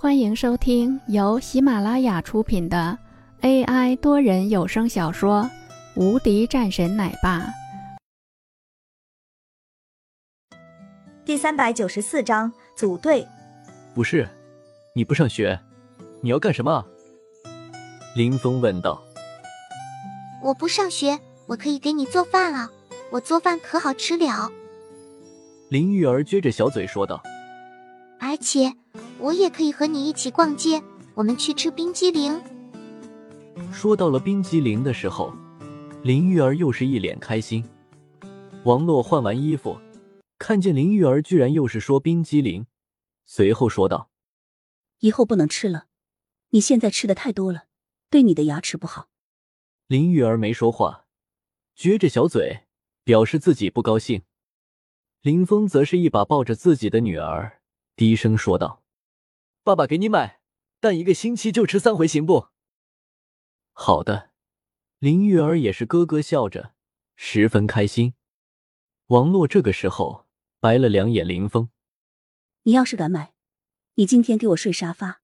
欢迎收听由喜马拉雅出品的 AI 多人有声小说《无敌战神奶爸》第三百九十四章组队。不是，你不上学，你要干什么？林峰问道。我不上学，我可以给你做饭啊，我做饭可好吃了。林玉儿撅着小嘴说道。而且。我也可以和你一起逛街，我们去吃冰激凌。说到了冰激凌的时候，林玉儿又是一脸开心。王洛换完衣服，看见林玉儿居然又是说冰激凌，随后说道：“以后不能吃了，你现在吃的太多了，对你的牙齿不好。”林玉儿没说话，撅着小嘴，表示自己不高兴。林峰则是一把抱着自己的女儿，低声说道。爸爸给你买，但一个星期就吃三回，行不？好的，林玉儿也是咯咯笑着，十分开心。王洛这个时候白了两眼林峰：“你要是敢买，你今天给我睡沙发。”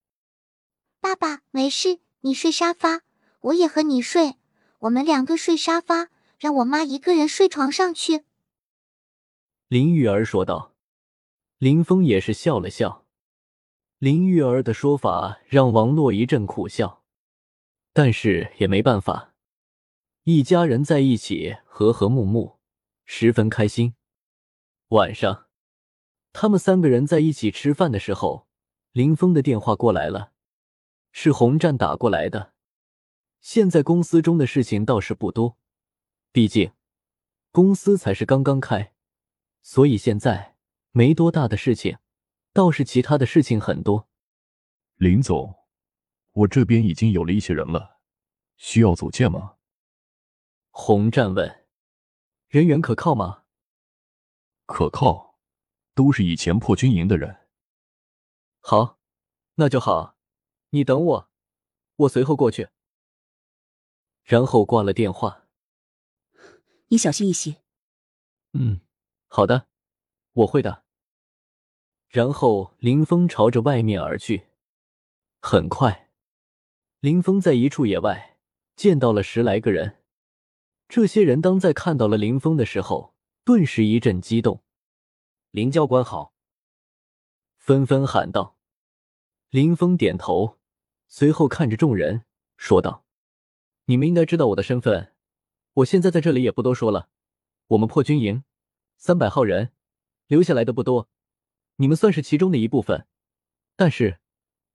爸爸没事，你睡沙发，我也和你睡，我们两个睡沙发，让我妈一个人睡床上去。”林玉儿说道。林峰也是笑了笑。林玉儿的说法让王洛一阵苦笑，但是也没办法，一家人在一起和和睦睦，十分开心。晚上，他们三个人在一起吃饭的时候，林峰的电话过来了，是洪战打过来的。现在公司中的事情倒是不多，毕竟公司才是刚刚开，所以现在没多大的事情。倒是其他的事情很多，林总，我这边已经有了一些人了，需要组建吗？洪战问。人员可靠吗？可靠，都是以前破军营的人。好，那就好，你等我，我随后过去。然后挂了电话。你小心一些。嗯，好的，我会的。然后林峰朝着外面而去。很快，林峰在一处野外见到了十来个人。这些人当在看到了林峰的时候，顿时一阵激动。林教官好！纷纷喊道。林峰点头，随后看着众人说道：“你们应该知道我的身份，我现在在这里也不多说了。我们破军营三百号人，留下来的不多。”你们算是其中的一部分，但是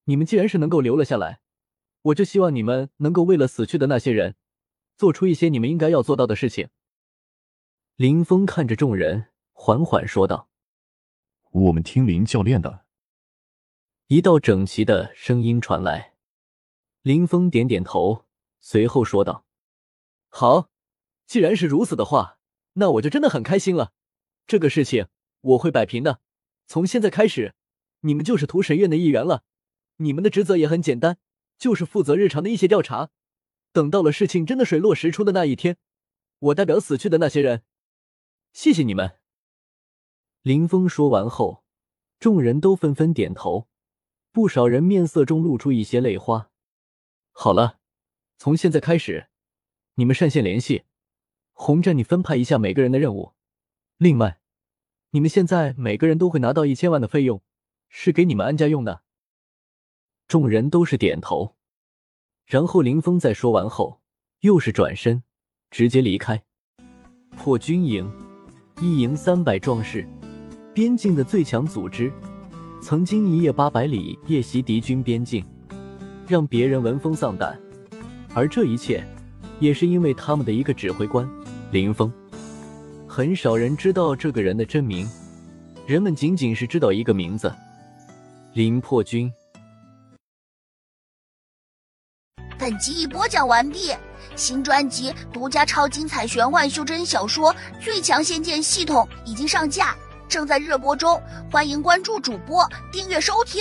你们既然是能够留了下来，我就希望你们能够为了死去的那些人，做出一些你们应该要做到的事情。林峰看着众人，缓缓说道：“我们听林教练的。”一道整齐的声音传来，林峰点点头，随后说道：“好，既然是如此的话，那我就真的很开心了。这个事情我会摆平的。”从现在开始，你们就是屠神院的一员了。你们的职责也很简单，就是负责日常的一些调查。等到了事情真的水落石出的那一天，我代表死去的那些人，谢谢你们。林峰说完后，众人都纷纷点头，不少人面色中露出一些泪花。好了，从现在开始，你们上线联系，红战，你分派一下每个人的任务。另外。你们现在每个人都会拿到一千万的费用，是给你们安家用的。众人都是点头，然后林峰在说完后，又是转身，直接离开。破军营，一营三百壮士，边境的最强组织，曾经一夜八百里夜袭敌军边境，让别人闻风丧胆。而这一切，也是因为他们的一个指挥官林峰。很少人知道这个人的真名，人们仅仅是知道一个名字：林破军。本集已播讲完毕，新专辑独家超精彩玄幻修真小说《最强仙剑系统》已经上架，正在热播中，欢迎关注主播，订阅收听。